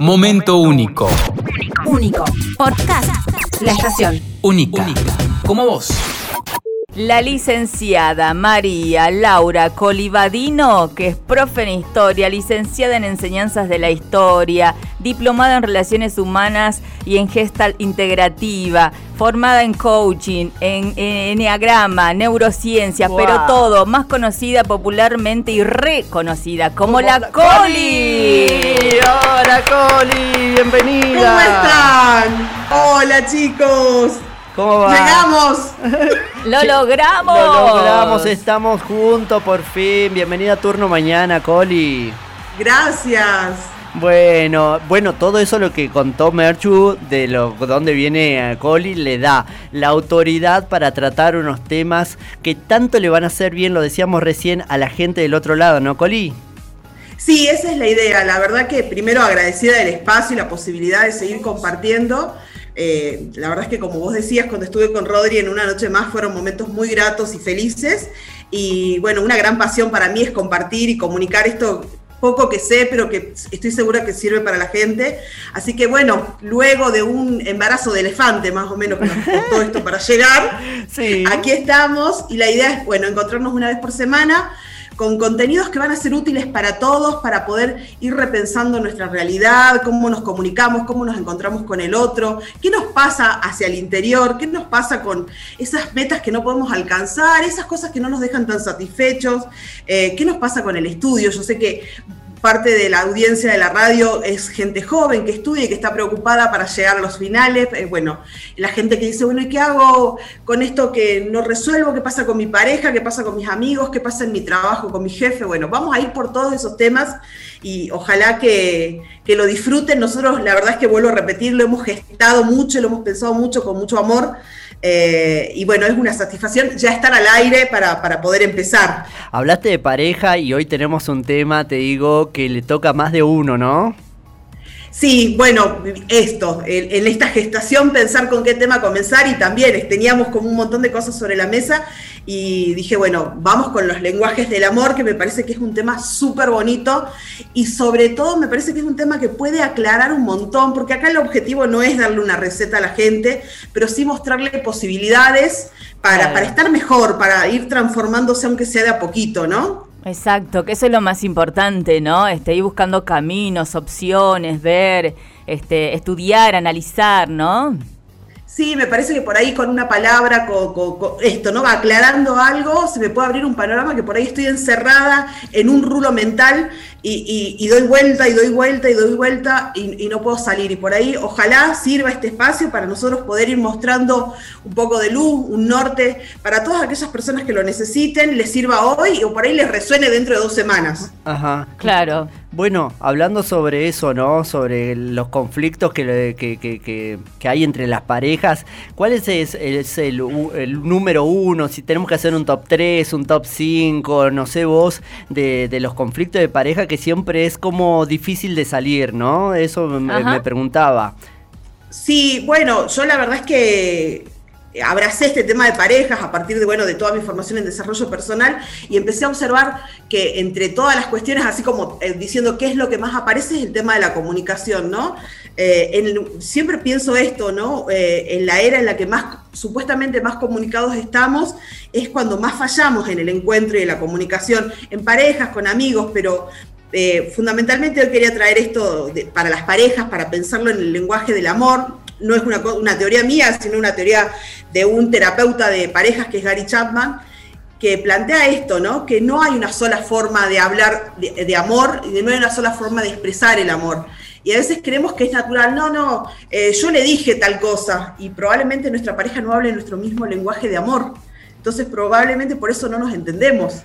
Momento único. Único. Podcast. La estación. Única. Como vos. La licenciada María Laura Colivadino, que es profe en historia, licenciada en enseñanzas de la historia, diplomada en relaciones humanas y en gestal integrativa, formada en coaching, en, enneagrama, neurociencia, pero todo, más conocida popularmente y reconocida como, la, Coli. Hola Coli, bienvenida. ¿Cómo están? Hola chicos. ¿Cómo va? Llegamos. Lo logramos. Lo logramos, estamos juntos por fin. Bienvenida a turno mañana, Coli. Gracias. Bueno, bueno, todo eso lo que contó Merchu de lo dónde viene a Coli le da la autoridad para tratar unos temas que tanto le van a hacer bien, lo decíamos recién, a la gente del otro lado, ¿no, Coli? Sí, esa es la idea. La verdad que primero agradecida del espacio y la posibilidad de seguir compartiendo. Eh, la verdad es que como vos decías, cuando estuve con Rodri en una noche más fueron momentos muy gratos y felices. Y bueno, una gran pasión para mí es compartir y comunicar esto poco que sé, pero que estoy segura que sirve para la gente. Así que bueno, luego de un embarazo de elefante, más o menos, que nos costó esto para llegar, aquí estamos y la idea es, bueno, encontrarnos una vez por semana con contenidos que van a ser útiles para todos, para poder ir repensando nuestra realidad, cómo nos comunicamos, cómo nos encontramos con el otro, qué nos pasa hacia el interior, qué nos pasa con esas metas que no podemos alcanzar, esas cosas que no nos dejan tan satisfechos, eh, qué nos pasa con el estudio. Yo sé que parte de la audiencia de la radio es gente joven que estudia y que está preocupada para llegar a los finales. Eh, bueno, la gente que dice, bueno, ¿y qué hago con esto que no resuelvo? ¿Qué pasa con mi pareja? ¿Qué pasa con mis amigos? ¿Qué pasa en mi trabajo con mi jefe? Bueno, vamos a ir por todos esos temas y ojalá que, que lo disfruten. Nosotros, la verdad es que vuelvo a repetir, lo hemos gestado mucho, lo hemos pensado mucho, con mucho amor. Eh, y bueno, es una satisfacción ya estar al aire para, para, poder empezar. Hablaste de pareja y hoy tenemos un tema, te digo, que le toca más de uno, ¿no? Sí, bueno, esto, en, esta gestación pensar con qué tema comenzar y también teníamos como un montón de cosas sobre la mesa y dije, bueno, vamos con los lenguajes del amor, que me parece que es un tema súper bonito y sobre todo me parece que es un tema que puede aclarar un montón, porque acá el objetivo no es darle una receta a la gente, pero sí mostrarle posibilidades para, para estar mejor, para ir transformándose aunque sea de a poquito, ¿no? Exacto, que eso es lo más importante, ¿no? Este, ir buscando caminos, opciones, ver, este, estudiar, analizar, ¿no? Sí, me parece que por ahí con una palabra, con, esto, ¿no? Va aclarando algo, se me puede abrir un panorama que por ahí estoy encerrada en un rulo mental y, doy vuelta y doy vuelta y doy vuelta y, no puedo salir. Y por ahí ojalá sirva este espacio para nosotros poder ir mostrando un poco de luz, un norte, para todas aquellas personas que lo necesiten, les sirva hoy o por ahí les resuene dentro de dos semanas. Ajá. Claro. Bueno, hablando sobre eso, ¿no? Sobre los conflictos que, que, hay entre las parejas, ¿cuál es, el, número uno? Si tenemos que hacer un top 3, un top 5, no sé vos, de, los conflictos de pareja que siempre es como difícil de salir, ¿no? Eso me preguntaba. Sí, bueno, yo la verdad es que abracé este tema de parejas a partir de, bueno, de toda mi formación en desarrollo personal y empecé a observar que entre todas las cuestiones, así como eh, diciendo qué es lo que más aparece, es el tema de la comunicación, ¿no? Eh, siempre pienso esto, ¿no? Eh, en la era en la que más, supuestamente más comunicados estamos, es cuando más fallamos en el encuentro y en la comunicación, en parejas, con amigos, pero fundamentalmente hoy quería traer esto para las parejas, para pensarlo en el lenguaje del amor, no es una, una, teoría mía, sino una teoría de un terapeuta de parejas que es Gary Chapman, que plantea esto, ¿no? Que no hay una sola forma de hablar de, amor y no hay una sola forma de expresar el amor. Y a veces creemos que es natural, no, no, eh, yo le dije tal cosa y probablemente nuestra pareja no hable nuestro mismo lenguaje de amor. Entonces probablemente por eso no nos entendemos.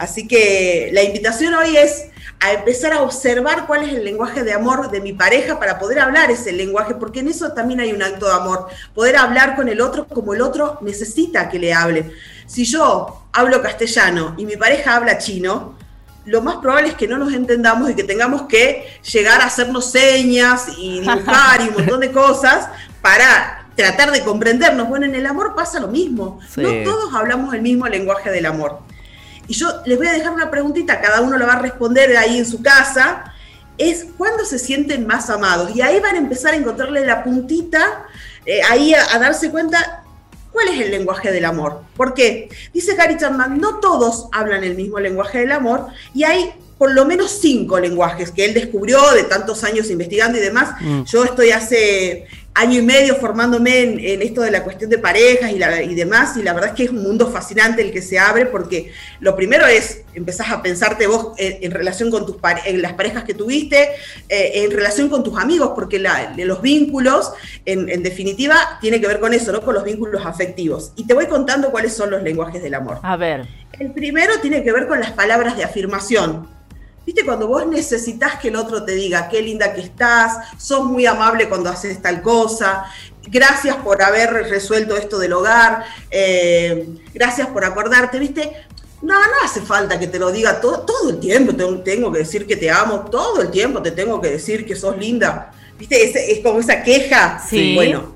Así que la invitación hoy es a empezar a observar cuál es el lenguaje de amor de mi pareja para poder hablar ese lenguaje, porque en eso también hay un acto de amor, poder hablar con el otro como el otro necesita que le hable. Si yo hablo castellano y mi pareja habla chino, lo más probable es que no nos entendamos y que tengamos que llegar a hacernos señas y dibujar y un montón de cosas para tratar de comprendernos. Bueno, en el amor pasa lo mismo. No todos hablamos el mismo lenguaje del amor. Y yo les voy a dejar una preguntita, cada uno la va a responder ahí en su casa. es cuando se sienten más amados. Y ahí van a empezar a encontrarle la puntita, eh, ahí a, a darse cuenta ¿Cuál es el lenguaje del amor? ¿Por qué? Dice Gary Chapman, no todos hablan el mismo lenguaje del amor y hay por lo menos cinco lenguajes que él descubrió de tantos años investigando y demás. Mm. Yo estoy hace año y medio formándome en, en esto de la cuestión de parejas y, la- y demás, y la verdad es que es un mundo fascinante el que se abre, porque lo primero es empezás a pensarte vos en, en relación con tus en las parejas que tuviste, eh, en relación con tus amigos, porque la- los vínculos, en, en definitiva, tiene que ver con eso, ¿no? Con los vínculos afectivos. Y te voy contando cuáles son los lenguajes del amor. A ver. El primero tiene que ver con las palabras de afirmación. ¿Viste? Cuando vos necesitas que el otro te diga qué linda que estás, sos muy amable cuando haces tal cosa, gracias por haber resuelto esto del hogar, eh, gracias por acordarte, ¿viste? No, no hace falta que te lo diga todo, todo el tiempo, te- tengo que decir que te amo, todo el tiempo te tengo que decir que sos linda. ¿Viste? Es, es como esa queja. Sí. Bueno,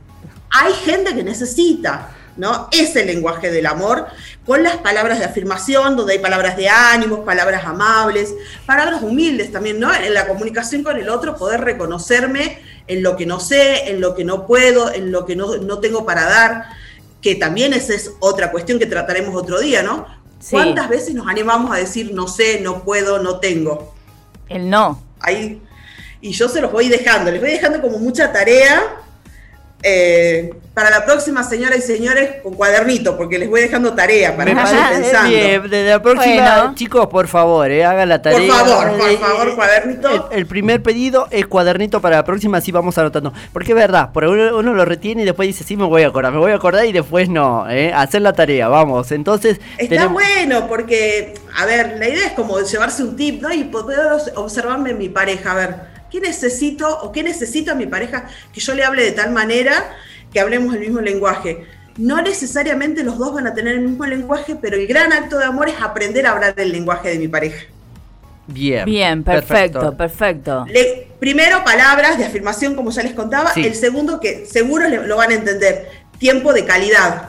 hay gente que necesita, ¿no? Ese lenguaje del amor, con las palabras de afirmación, donde hay palabras de ánimos, palabras amables, palabras humildes también, ¿no? En la comunicación con el otro, poder reconocerme en lo que no sé, en lo que no puedo, en lo que no, no tengo para dar, que también esa es otra cuestión que trataremos otro día, ¿no? Sí. ¿Cuántas veces nos animamos a decir no sé, no puedo, no tengo? El no. ahí. Y yo se los voy dejando, les voy dejando como mucha tarea. Eh, para la próxima, señoras y señores, con cuadernito, porque les voy dejando tarea para Me que vayan pensando. bien. Desde la próxima, Bueno. chicos, por favor, eh, hagan la Por tarea. favor, por Eh, favor, eh, cuadernito. El, el primer pedido es cuadernito para la próxima, así vamos anotando. Porque es verdad, por uno, uno lo retiene y después dice, sí, me voy a acordar, me voy a acordar y después no. Eh, hacer la tarea, vamos. Entonces, Está tenemos- bueno, porque, a ver, la idea es como llevarse un tip, ¿no? Y poder observarme en mi pareja, a ver, ¿qué necesito o qué necesita mi pareja que yo le hable de tal manera que hablemos el mismo lenguaje? No necesariamente los dos van a tener el mismo lenguaje, pero el gran acto de amor es aprender a hablar el lenguaje de mi pareja. Bien. Bien, perfecto, perfecto. Le- primero, palabras de afirmación, como ya les contaba. Sí. El segundo, que seguro le- lo van a entender, tiempo de calidad.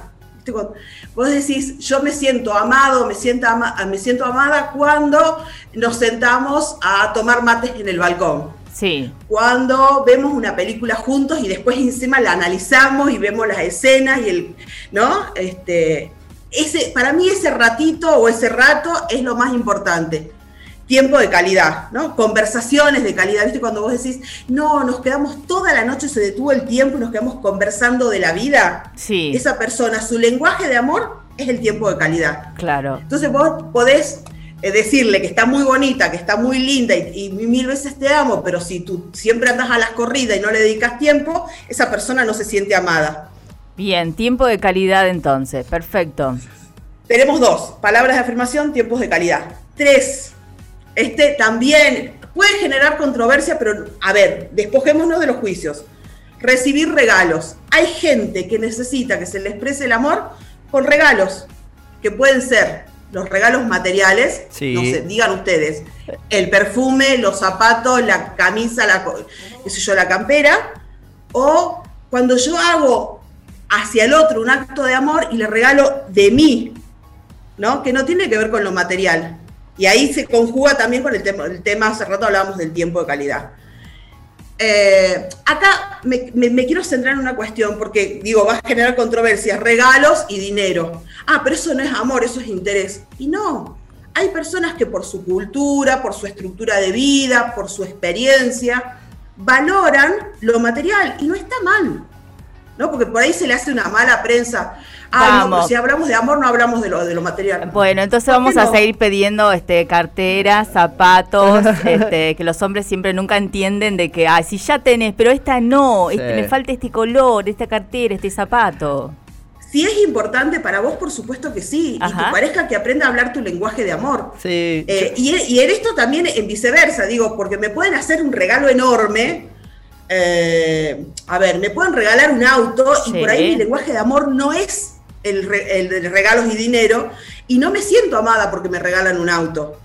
Vos decís, yo me siento amado, me siento, ama- me siento amada cuando nos sentamos a tomar mates en el balcón. Sí. Cuando vemos una película juntos y después encima la analizamos y vemos las escenas y el, ¿no? Este, ese, para mí ese ratito o ese rato es lo más importante. Tiempo de calidad, ¿no? Conversaciones de calidad. ¿Viste? Cuando vos decís, no, nos quedamos toda la noche, se detuvo el tiempo y nos quedamos conversando de la vida. Sí. Esa persona, su lenguaje de amor es el tiempo de calidad. Claro. Entonces vos podés decirle que está muy bonita, que está muy linda y, y mil veces te amo, pero si tú siempre andas a las corridas y no le dedicas tiempo, esa persona no se siente amada. Bien, tiempo de calidad entonces. Perfecto. Tenemos dos, palabras de afirmación, tiempos de calidad. Tres, este también puede generar controversia, pero a ver, despojémonos de los juicios. Recibir regalos. Hay gente que necesita que se le exprese el amor con regalos, que pueden ser los regalos materiales, Sí. no sé, digan ustedes, el perfume, los zapatos, la camisa, la, qué sé yo, la campera, o cuando yo hago hacia el otro un acto de amor y le regalo de mí, ¿no? Que no tiene que ver con lo material. Y ahí se conjuga también con el tema, el tema hace rato hablábamos del tiempo de calidad. Eh, acá me, quiero centrar en una cuestión, porque digo, va a generar controversias, regalos y dinero. Ah, pero eso no es amor, eso es interés. Y no, hay personas que por su cultura, por su estructura de vida, por su experiencia, valoran lo material y no está mal. ¿No? Porque por ahí se le hace una mala prensa. Ah, no, Vamos. si hablamos de amor, no hablamos de lo, de lo material. Bueno, entonces ¿Por qué vamos a seguir pidiendo este carteras, zapatos, este, que los hombres siempre nunca entienden de que, ah, si ya tenés, pero esta no, Sí. este, me falta este color, esta cartera, este zapato. Si es importante para vos, por supuesto que sí. Y tu pareja que aprenda a hablar tu lenguaje de amor. Sí. Eh, y, y en esto también en viceversa, digo, porque me pueden hacer un regalo enorme. eh, a ver, me pueden regalar un auto y Sí. por ahí mi lenguaje de amor no es el, regalos y dinero y no me siento amada porque me regalan un auto.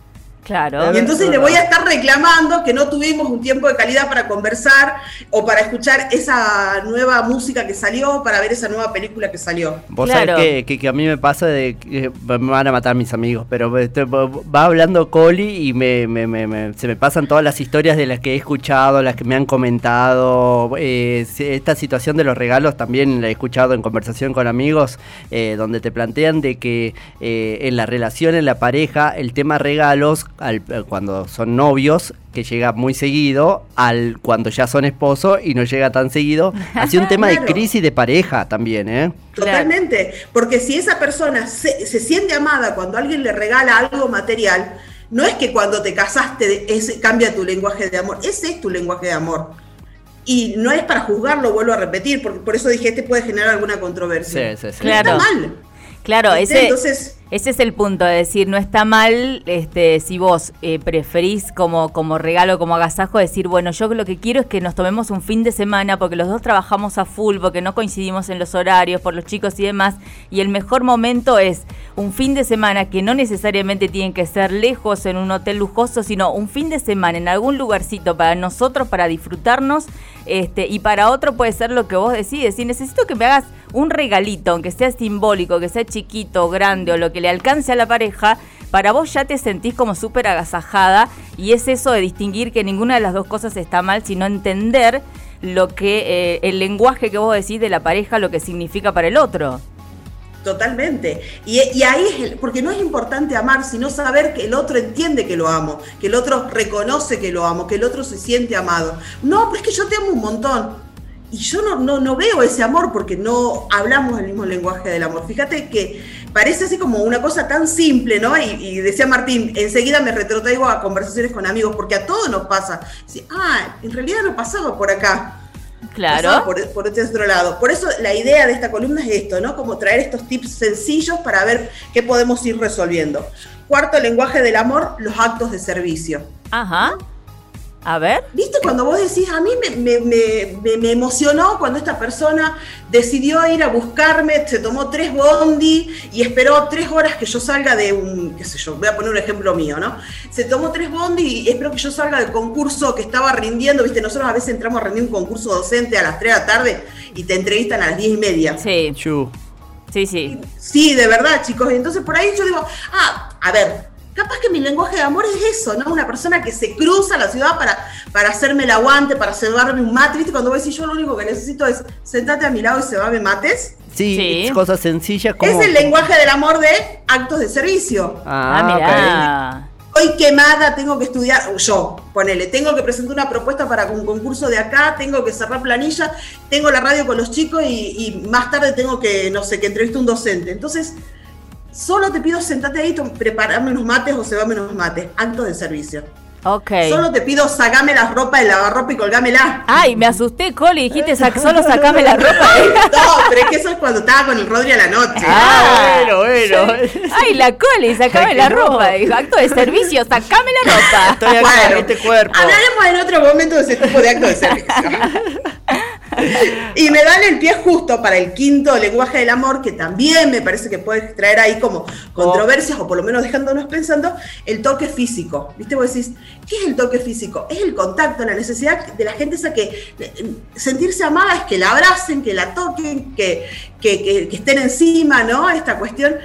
Claro. Y entonces le voy a estar reclamando que no tuvimos un tiempo de calidad para conversar o para escuchar esa nueva música que salió, para ver esa nueva película que salió. Vos Claro. sabés que, que- que a mí me pasa de que me van a matar mis amigos, pero este, va hablando Coli y me, me- me- me- se me pasan todas las historias de las que he escuchado, las que me han comentado. eh, esta situación de los regalos también la he escuchado en conversación con amigos, eh, donde te plantean de que eh, en la relación, en la pareja, el tema regalos, al- eh, cuando son novios, que llega muy seguido, al cuando ya son esposos y no llega tan seguido, hace un tema de crisis de pareja también, ¿eh? Totalmente. Porque si esa persona se, se siente amada cuando alguien le regala algo material, no es que cuando te casaste ese, cambia tu lenguaje de amor, ese es tu lenguaje de amor. Y no es para juzgarlo, vuelvo a repetir, porque por eso dije, este puede generar alguna controversia. Sí, sí, sí. Pero Claro. Está mal. Claro, ese, Entonces, ese es el punto, de decir, no está mal este, si vos eh, preferís como, como regalo, como agasajo, decir, bueno, yo lo que quiero es que nos tomemos un fin de semana porque los dos trabajamos a full, porque no coincidimos en los horarios, por los chicos y demás, y el mejor momento es un fin de semana que no necesariamente tienen que ser lejos en un hotel lujoso, sino un fin de semana en algún lugarcito para nosotros, para disfrutarnos, este, y para otro puede ser lo que vos decides. Si necesito que me hagas un regalito, aunque sea simbólico, que sea chiquito, grande o lo que le alcance a la pareja, para vos ya te sentís como súper agasajada y es eso de distinguir que ninguna de las dos cosas está mal, sino entender lo que eh, el lenguaje que vos decís de la pareja, lo que significa para el otro. Totalmente. Y, ahí es porque no es importante amar, sino saber que el otro entiende que lo amo, que el otro reconoce que lo amo, que el otro se siente amado. No, pero es que yo te amo un montón. Y yo no, no, no veo ese amor porque no hablamos el mismo lenguaje del amor. Fíjate que parece así como una cosa tan simple, ¿no? Y, y decía Martín, enseguida me retrotraigo a conversaciones con amigos, porque a todos nos pasa. Dice, ah, en realidad no pasaba por acá. Pasaba Claro. Por, por este otro lado. Por eso la idea de esta columna es esto, ¿no? Como traer estos tips sencillos para ver qué podemos ir resolviendo. Cuarto lenguaje del amor, los actos de servicio. Ajá. A ver. ¿Viste cuando vos decís, a mí me, me- me- me- me emocionó cuando esta persona decidió ir a buscarme, se tomó tres bondi y esperó tres horas que yo salga de un, qué sé yo, voy a poner un ejemplo mío, ¿no? Se tomó tres bondi y esperó que yo salga del concurso que estaba rindiendo, ¿viste? Nosotros a veces entramos a rendir un concurso docente a las 3 de la tarde y te entrevistan a las 10 y media. Sí, Chu. sí, sí. Sí, de verdad, chicos. Y entonces por ahí yo digo, ah, a ver, capaz que mi lenguaje de amor es eso, ¿no? Una persona que se cruza la ciudad para, para hacerme el aguante, para cebarme un mate. ¿Viste? Cuando vos decís, yo lo único que necesito es sentate a mi lado y cebame mates. Sí, Sí. es cosas sencillas como... Es el lenguaje del amor de actos de servicio. Ah, Ah, mirá. Hoy quemada, tengo que estudiar, yo, ponele, tengo que presentar una propuesta para un concurso de acá, tengo que cerrar planilla, tengo la radio con los chicos y, y más tarde tengo que, no sé, que entreviste a un docente. Entonces, solo te pido sentate ahí, preparame unos mates o cebame unos mates, actos de servicio. Ok. Solo te pido sacame la ropa de lavarropa y colgámela. Ay, me asusté, Coli. Dijiste, sac- solo sacame la ropa. No, pero es que eso es cuando estaba con el Rodri a la noche. Ah, bueno, bueno. Ay, la Coli, sacame Ay, la ropa. Dijo, acto de servicio, sacame la ropa. Estoy acá Bueno, en este cuerpo. Hablaremos en otro momento de ese tipo de acto de servicio. y me dan el pie justo para el quinto lenguaje del amor, que también me parece que puede traer ahí como controversias, o por lo menos dejándonos pensando, el toque físico. ¿Viste? Vos decís, ¿qué es el toque físico? Es el contacto, la necesidad de la gente esa que eh, sentirse amada es que la abracen, que la toquen, que, que, que- que estén encima, ¿no? Esta cuestión.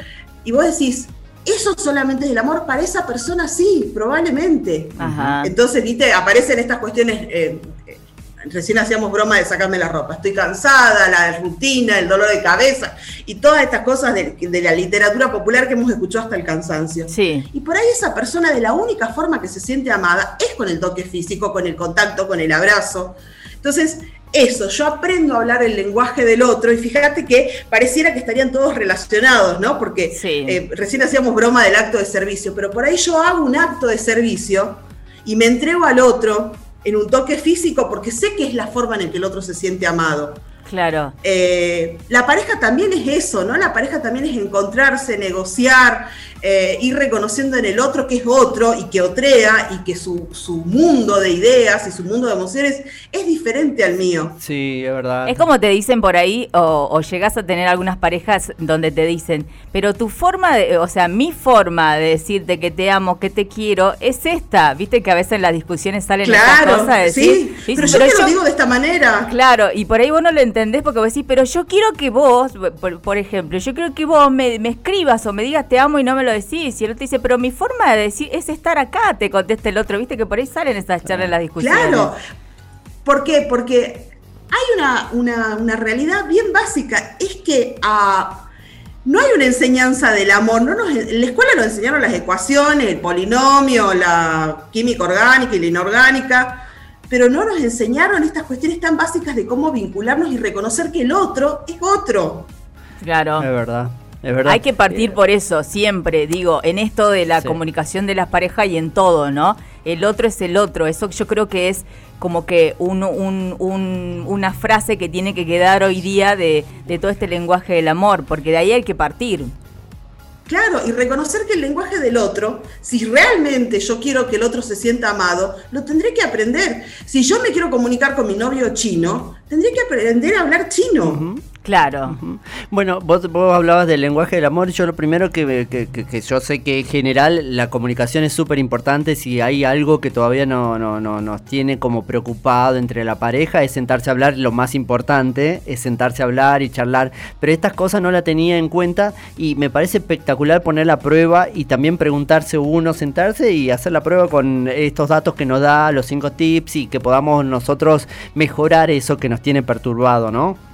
Y vos decís, eso solamente es el amor para esa persona, sí, probablemente. Ajá. Entonces, viste, aparecen estas cuestiones. eh, recién hacíamos broma de sacarme la ropa. Estoy cansada, la rutina, el dolor de cabeza y todas estas cosas de, de la literatura popular que hemos escuchado hasta el cansancio. Sí. Y por ahí esa persona de la única forma que se siente amada es con el toque físico, con el contacto, con el abrazo. Entonces, eso, yo aprendo a hablar el lenguaje del otro y fíjate que pareciera que estarían todos relacionados, ¿no? Porque Sí. eh, recién hacíamos broma del acto de servicio, pero por ahí yo hago un acto de servicio y me entrego al otro en un toque físico porque sé que es la forma en la que el otro se siente amado. Claro. Eh, la pareja también es eso, ¿no? La pareja también es encontrarse, negociar, eh, ir reconociendo en el otro que es otro y que otrea y que su, su, mundo de ideas y su mundo de emociones es diferente al mío. Sí, es verdad. Es como te dicen por ahí, o, o llegas a tener algunas parejas donde te dicen, pero tu forma de, o sea, mi forma de decirte que te amo, que te quiero, es esta. Viste que a veces en las discusiones salen claro, cosas de decir, sí, pero yo te lo digo de esta manera. Claro, y por ahí vos no lo entendés porque vos decís, pero yo quiero que vos, por, por ejemplo, yo quiero que vos me, me escribas o me digas te amo y no me lo decís. Y el otro dice, pero mi forma de decir es estar acá, te contesta el otro. Viste que por ahí salen esas charlas las discusiones. Claro. ¿Por qué? Porque hay una, una, una realidad bien básica. Es que uh, no hay una enseñanza del amor. No nos, en la escuela nos enseñaron las ecuaciones, el polinomio, la química orgánica y la inorgánica. Pero no nos enseñaron estas cuestiones tan básicas de cómo vincularnos y reconocer que el otro es otro. Claro. Es verdad. Hay que partir por eso, siempre, digo, en esto de la sí. comunicación de las parejas y en todo, ¿no? El otro es el otro, eso yo creo que es como que un, un, un, una frase que tiene que quedar hoy día de, de todo este lenguaje del amor, porque de ahí hay que partir. Claro, y reconocer que el lenguaje del otro, si realmente yo quiero que el otro se sienta amado, lo tendré que aprender. Si yo me quiero comunicar con mi novio chino, tendré que aprender a hablar chino. Uh -huh. Claro. Bueno, vos, vos, hablabas del lenguaje del amor. Yo lo primero que, que, que, que yo sé que en general la comunicación es súper importante. Si hay algo que todavía no, no, no, nos tiene como preocupado entre la pareja, es sentarse a hablar. Lo más importante es sentarse a hablar y charlar. Pero estas cosas no la tenía en cuenta y me parece espectacular poner la prueba y también preguntarse uno, sentarse y hacer la prueba con estos datos que nos da, los cinco tips y que podamos nosotros mejorar eso que nos tiene perturbado, ¿no?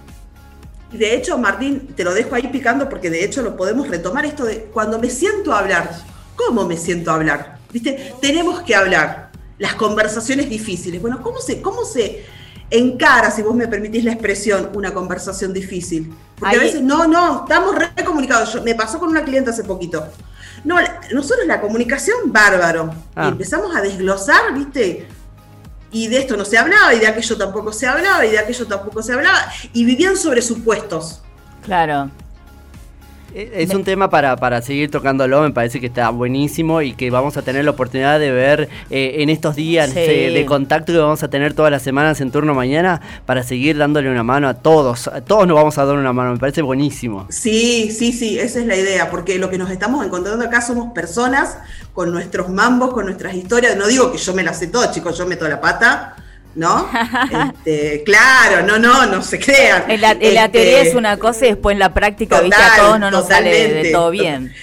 Y de hecho, Martín, te lo dejo ahí picando porque de hecho lo podemos retomar esto de cuando me siento a hablar. ¿Cómo me siento a hablar? ¿Viste? Tenemos que hablar. Las conversaciones difíciles. Bueno, ¿cómo se, cómo se encara, si vos me permitís la expresión, una conversación difícil? Porque ahí. a veces, no, no, estamos recomunicados. Yo, me pasó con una cliente hace poquito. No, nosotros la comunicación, bárbaro. Ah. Y empezamos a desglosar, ¿viste? Y de esto no se hablaba, y de aquello tampoco se hablaba, y de aquello tampoco se hablaba, y vivían sobre supuestos. Claro. Es un tema para, para seguir tocándolo, me parece que está buenísimo y que vamos a tener la oportunidad de ver eh, en estos días sí. eh, de contacto que vamos a tener todas las semanas en turno mañana para seguir dándole una mano a todos. A todos nos vamos a dar una mano, me parece buenísimo. Sí, sí, sí, esa es la idea, porque lo que nos estamos encontrando acá somos personas con nuestros mambos, con nuestras historias. No digo que yo me las sé todas, chicos, yo meto la pata ¿no? este, claro, no, no, no se crean. En la, en este, teoría es una cosa y después en la práctica, total, viste, a todos no nos sale de todo bien.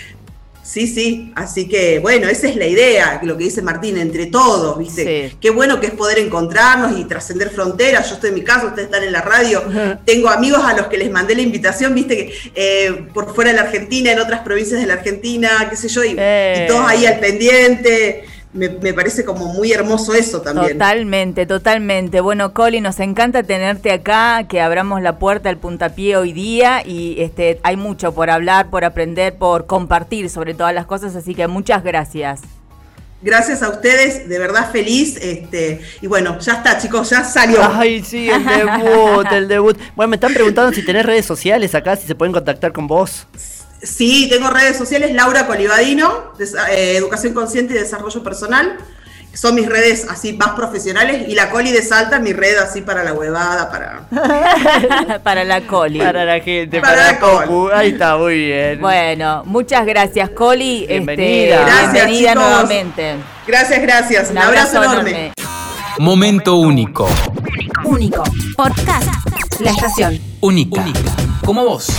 Sí, sí, así que bueno, esa es la idea, lo que dice Martín, entre todos, ¿viste? Sí. Qué bueno que es poder encontrarnos y trascender fronteras. Yo estoy en mi casa, ustedes están en la radio. Tengo amigos a los que les mandé la invitación, ¿viste? Que eh, por fuera de la Argentina, en otras provincias de la Argentina, qué sé yo, y, eh. y todos ahí al pendiente me, me, parece como muy hermoso eso también. Totalmente, totalmente. Bueno, Coli, nos encanta tenerte acá, que abramos la puerta al puntapié hoy día y este hay mucho por hablar, por aprender, por compartir sobre todas las cosas, así que muchas gracias. Gracias a ustedes, de verdad feliz. Este, y bueno, ya está, chicos, ya salió. Ay, sí, el debut, el debut. Bueno, me están preguntando si tenés redes sociales acá, si se pueden contactar con vos. Sí, tengo redes sociales, Laura Colibadino, de, eh, Educación Consciente y Desarrollo Personal. Son mis redes así más profesionales y la Coli de Salta, mi red así para la huevada, para... para la Coli. Para la gente, para, para la Coli. Ahí está, muy bien. Bueno, muchas gracias, Coli. Bienvenida. Este, gracias, bienvenida chicos. nuevamente. Gracias, gracias. Un, Un abrazo, abrazo enorme. enorme. Momento único. Único. Podcast. La estación. Única. Única. Como vos.